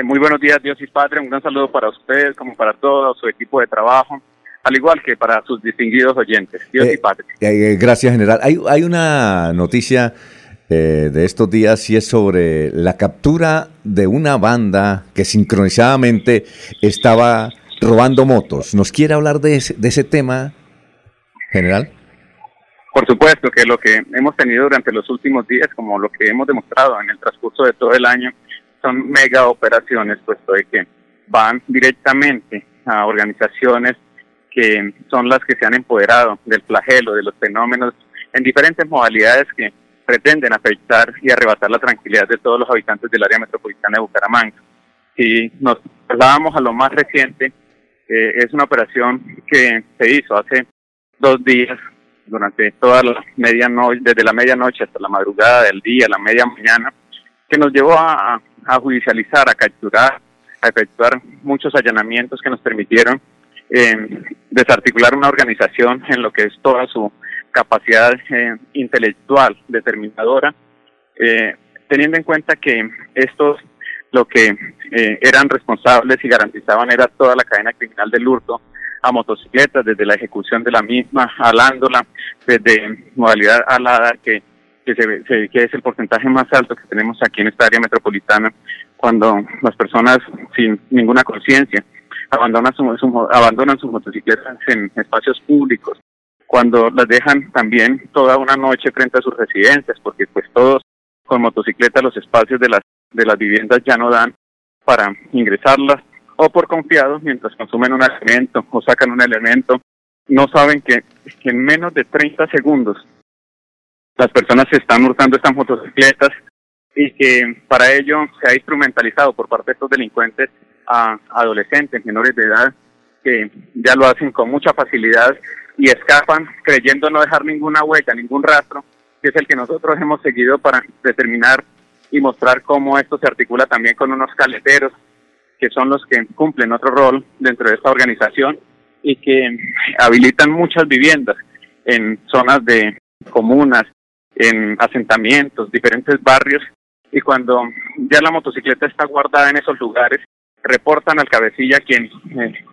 Eh, muy buenos días, Dios y Padre. Un gran saludo para ustedes, como para todo su equipo de trabajo, al igual que para sus distinguidos oyentes. Dios y Padre. gracias, general. Hay, hay una noticia de estos días y es sobre la captura de una banda que sincronizadamente estaba robando motos. ¿Nos quiere hablar de ese, de ese tema, general? Por supuesto que lo que hemos tenido durante los últimos días, como lo que hemos demostrado en el transcurso de todo el año, son mega operaciones, puesto de que van directamente a organizaciones que son las que se han empoderado del flagelo, de los fenómenos en diferentes modalidades que pretenden afectar y arrebatar la tranquilidad de todos los habitantes del área metropolitana de Bucaramanga. Si nos trasladábamos a lo más reciente, eh, es una operación que se hizo hace dos días durante toda la medianoche, desde la medianoche hasta la madrugada del día, la media mañana, que nos llevó a, judicializar, a capturar, a efectuar muchos allanamientos que nos permitieron eh, desarticular una organización en lo que es toda su capacidad eh, intelectual determinadora, eh, teniendo en cuenta que estos lo que eran responsables y garantizaban era toda la cadena criminal del hurto, a motocicletas, desde la ejecución de la misma, alándola, desde modalidad alada, que, que, se, que es el porcentaje más alto que tenemos aquí en esta área metropolitana, cuando las personas sin ninguna conciencia abandonan, su, abandonan sus motocicletas en espacios públicos, cuando las dejan también toda una noche frente a sus residencias, porque pues todos con motocicletas los espacios de las, de las viviendas ya no dan para ingresarlas o por confiados mientras consumen un alimento o sacan un elemento, no saben que, en menos de 30 segundos las personas se están hurtando estas motocicletas y que para ello se ha instrumentalizado por parte de estos delincuentes a adolescentes menores de edad que ya lo hacen con mucha facilidad y escapan creyendo no dejar ninguna huella, ningún rastro, que es el que nosotros hemos seguido para determinar y mostrar cómo esto se articula también con unos caleteros que son los que cumplen otro rol dentro de esta organización y que habilitan muchas viviendas en zonas de comunas, en asentamientos, diferentes barrios, y cuando ya la motocicleta está guardada en esos lugares, reportan al cabecilla quien eh,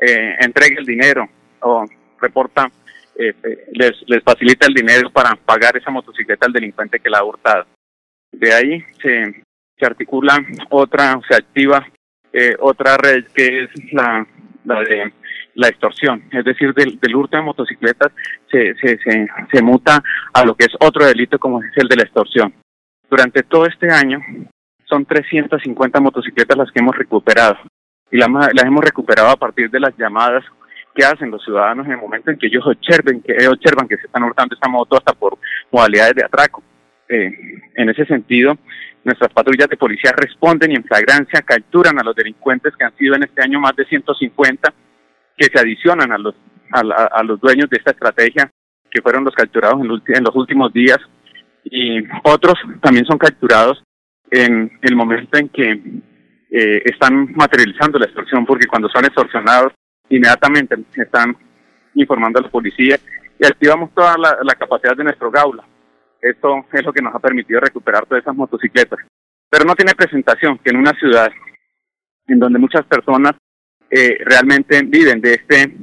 eh, entregue el dinero o reporta, eh, les, les facilita el dinero para pagar esa motocicleta al delincuente que la ha hurtado. De ahí se, se articula otra, se activa eh, otra red que es la, la de la extorsión, es decir, del, del hurto de motocicletas se, se, se, muta a lo que es otro delito como es el de la extorsión. Durante todo este año son 350 motocicletas las que hemos recuperado y las, las hemos recuperado a partir de las llamadas que hacen los ciudadanos en el momento en que ellos observen que observan que se están hurtando esta moto hasta por modalidades de atraco. Eh, en ese sentido, Nuestras patrullas de policía responden y en flagrancia capturan a los delincuentes que han sido en este año más de 150 que se adicionan a los, a, los dueños de esta estrategia que fueron los capturados en, los últimos días. Y otros también son capturados en el momento en que eh, están materializando la extorsión porque cuando son extorsionados inmediatamente están informando a la policía y activamos toda la capacidad de nuestro gaula esto es lo que nos ha permitido recuperar todas esas motocicletas. Pero no tiene presentación que en una ciudad en donde muchas personas eh, realmente viven de este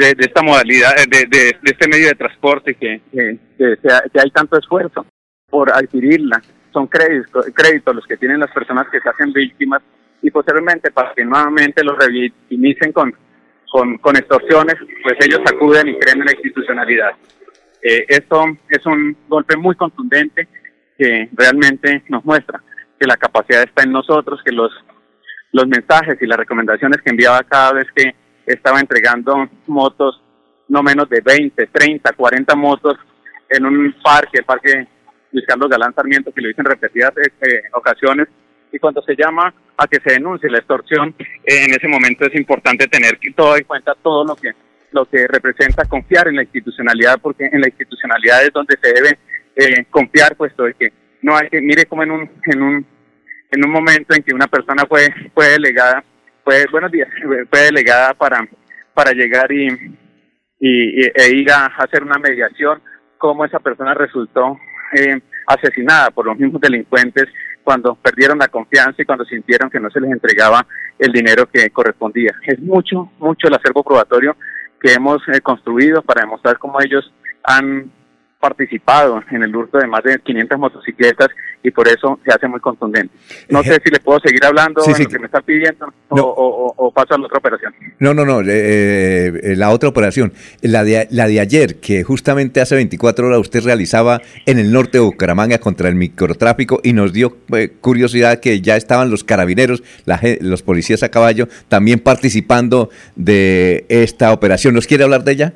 de, esta modalidad, de, de, este medio de transporte que, que, que, hay tanto esfuerzo por adquirirla. Son créditos, créditos los que tienen las personas que se hacen víctimas y posteriormente para que nuevamente los revictimicen con, con extorsiones, pues ellos acuden y creen en la institucionalidad. Eh, esto es un golpe muy contundente que realmente nos muestra que la capacidad está en nosotros, que los, los mensajes y las recomendaciones que enviaba cada vez que estaba entregando motos, no menos de 20, 30, 40 motos en un parque, el parque Luis Carlos Galán Sarmiento, que lo hice en repetidas eh, ocasiones, y cuando se llama a que se denuncie la extorsión, eh, en ese momento es importante tener todo en cuenta todo lo que lo que representa confiar en la institucionalidad, porque en la institucionalidad es donde se debe eh, confiar, puesto de que no hay que, mire como en un, en un, en un momento en que una persona fue, fue delegada, fue, buenos días, fue delegada para, para llegar y, y, e ir a hacer una mediación, cómo esa persona resultó eh, asesinada por los mismos delincuentes cuando perdieron la confianza y cuando sintieron que no se les entregaba el dinero que correspondía. Es mucho, mucho el acervo probatorio que hemos eh, construido para demostrar cómo ellos han participado en el hurto de más de 500 motocicletas y por eso se hace muy contundente. No sé si le puedo seguir hablando en lo que me está pidiendo o, paso a la otra operación. No, no, no, eh, eh, la otra operación, la de, la de ayer, que justamente hace 24 horas usted realizaba en el norte de Bucaramanga contra el microtráfico y nos dio eh, curiosidad que ya estaban los carabineros, los policías a caballo, también participando de esta operación. ¿Nos quiere hablar de ella?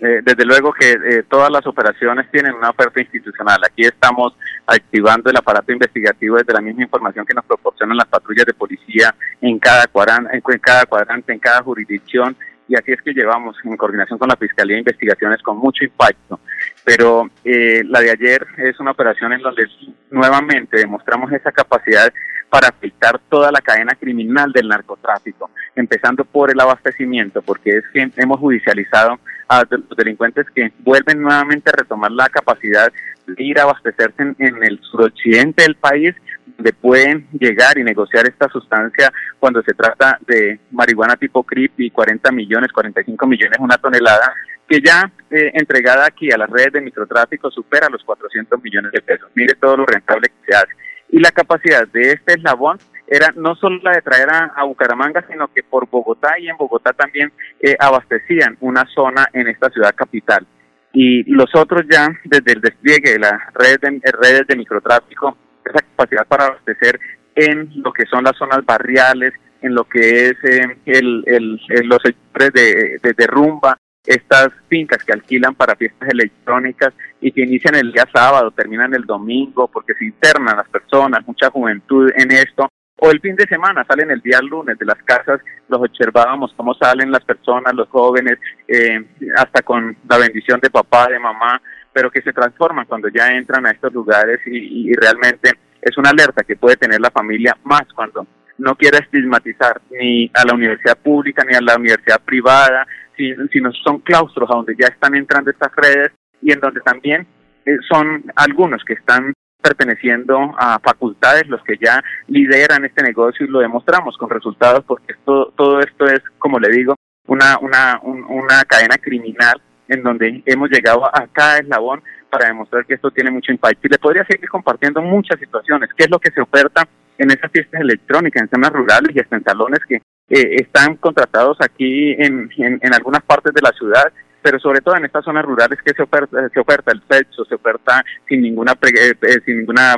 Eh, desde luego que eh, todas las operaciones tienen una oferta institucional. Aquí estamos activando el aparato investigativo desde la misma información que nos proporcionan las patrullas de policía en cada cuadrante, en cada, cuadrante, en cada jurisdicción. Y así es que llevamos en coordinación con la Fiscalía investigaciones con mucho impacto. Pero eh, la de ayer es una operación en donde nuevamente demostramos esa capacidad para afectar toda la cadena criminal del narcotráfico, empezando por el abastecimiento, porque es que hemos judicializado a los delincuentes que vuelven nuevamente a retomar la capacidad de ir a abastecerse en, el suroccidente del país, donde pueden llegar y negociar esta sustancia cuando se trata de marihuana tipo CRIP y 40 millones, 45 millones una tonelada, que ya eh, entregada aquí a las redes de microtráfico supera los 400 millones de pesos. Mire todo lo rentable que se hace. Y la capacidad de este eslabón era no solo la de traer a, Bucaramanga, sino que por Bogotá y en Bogotá también eh, abastecían una zona en esta ciudad capital. Y los otros ya, desde el despliegue de las redes de, eh, redes de microtráfico, esa capacidad para abastecer en lo que son las zonas barriales, en lo que es eh, el, el, los sectores de, de, de rumba, estas fincas que alquilan para fiestas electrónicas y que inician el día sábado, terminan el domingo, porque se internan las personas, mucha juventud en esto, o el fin de semana, salen el día lunes de las casas, los observábamos cómo salen las personas, los jóvenes, eh, hasta con la bendición de papá, de mamá, pero que se transforman cuando ya entran a estos lugares y, realmente es una alerta que puede tener la familia más cuando no quiere estigmatizar ni a la universidad pública ni a la universidad privada, sino son claustros a donde ya están entrando estas redes y en donde también eh, son algunos que están perteneciendo a facultades los que ya lideran este negocio y lo demostramos con resultados porque esto, todo esto es, como le digo, una, una, una cadena criminal en donde hemos llegado a cada eslabón para demostrar que esto tiene mucho impacto. Y le podría seguir compartiendo muchas situaciones. ¿Qué es lo que se oferta en esas fiestas electrónicas, en zonas rurales y hasta en salones que eh, están contratados aquí en, en algunas partes de la ciudad pero sobre todo en estas zonas rurales que se oferta, se oferta el sexo, se oferta sin ninguna eh, eh, sin ninguna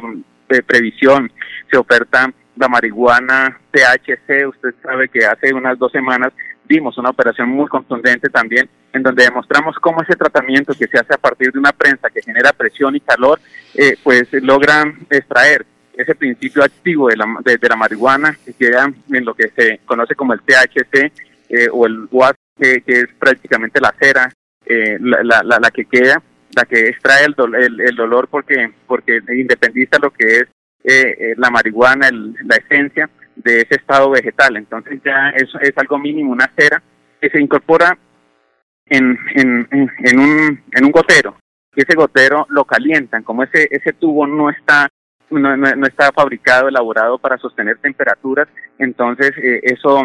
eh, previsión, se oferta la marihuana THC, usted sabe que hace unas dos semanas vimos una operación muy contundente también en donde demostramos cómo ese tratamiento que se hace a partir de una prensa que genera presión y calor, pues logran extraer ese principio activo de la, de, la marihuana que queda en lo que se conoce como el THC o el WAS, que, es prácticamente la cera eh, la, la, la, que queda, la que extrae el, el, el, dolor porque, porque independiza lo que es eh, eh, la marihuana, la esencia de ese estado vegetal. Entonces ya eso es algo mínimo, una cera que se incorpora en, en, en, un, en un gotero y ese gotero lo calientan, como ese, ese tubo no está no, no, está fabricado, elaborado para sostener temperaturas, entonces eso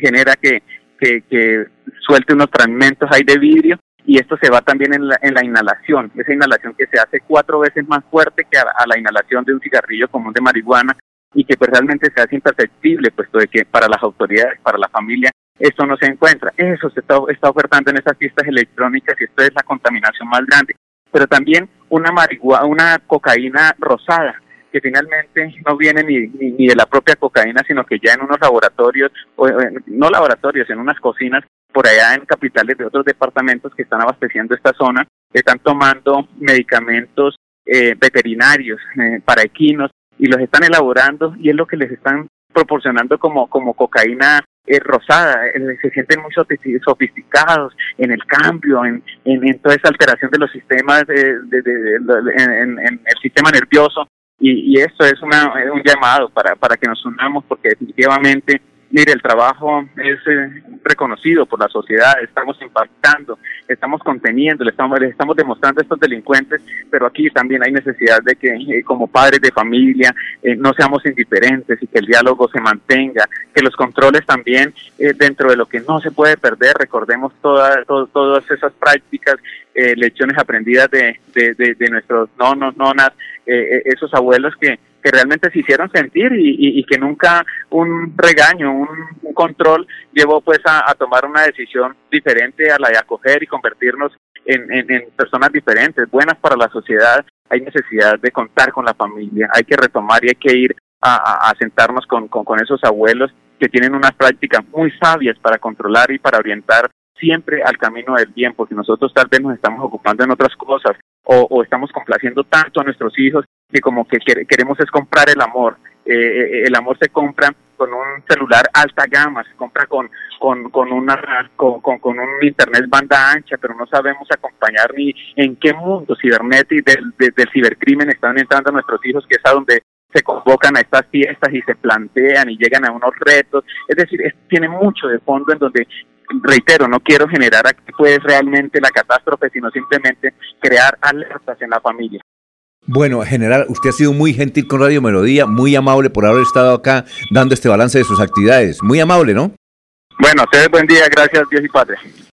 genera que que, que suelte unos fragmentos ahí de vidrio y esto se va también en la, en la inhalación, esa inhalación que se hace cuatro veces más fuerte que a, la inhalación de un cigarrillo común de marihuana y que pues realmente se hace imperceptible, puesto de que para las autoridades, para la familia, esto no se encuentra. Eso se está, está ofertando en esas fiestas electrónicas y esto es la contaminación más grande. Pero también una marihuana, una cocaína rosada, que finalmente no viene ni, ni, de la propia cocaína, sino que ya en unos laboratorios, o, no laboratorios, en unas cocinas por allá en capitales de otros departamentos que están abasteciendo esta zona, están tomando medicamentos eh, veterinarios eh, para equinos y los están elaborando y es lo que les están proporcionando como, como cocaína eh, rosada, se sienten muy sofisticados en el cambio, en, en, toda esa alteración de los sistemas, de, de, en, el sistema nervioso, y, y esto es una, un llamado para, para que nos unamos porque definitivamente mire, el trabajo es eh, reconocido por la sociedad, estamos impactando, estamos conteniendo, le estamos, demostrando a estos delincuentes, pero aquí también hay necesidad de que eh, como padres de familia eh, no seamos indiferentes y que el diálogo se mantenga, que los controles también dentro de lo que no se puede perder, recordemos todas todas esas prácticas, lecciones aprendidas de, de, de, nuestros nonos, nonas, esos abuelos que que realmente se hicieron sentir y, que nunca un regaño, un, control llevó pues a, tomar una decisión diferente a la de acoger y convertirnos en, personas diferentes, buenas para la sociedad. Hay necesidad de contar con la familia, hay que retomar y hay que ir a, sentarnos con esos abuelos que tienen unas prácticas muy sabias para controlar y para orientar siempre al camino del bien, porque nosotros tal vez nos estamos ocupando en otras cosas o, estamos complaciendo tanto a nuestros hijos que como que queremos es comprar el amor. Eh, eh, el amor se compra con un celular alta gama, se compra con con, con una con, con, un internet banda ancha, pero no sabemos acompañar ni en qué mundo cibernético del, del cibercrimen están entrando nuestros hijos, que es a donde se convocan a estas fiestas y se plantean y llegan a unos retos. Es decir, tiene mucho de fondo en donde reitero, no quiero generar aquí pues realmente la catástrofe, sino simplemente crear alertas en la familia. Bueno, general, usted ha sido muy gentil con Radio Melodía, muy amable por haber estado acá dando este balance de sus actividades. Muy amable, ¿no? Bueno, ustedes buen día, gracias Dios y Padre.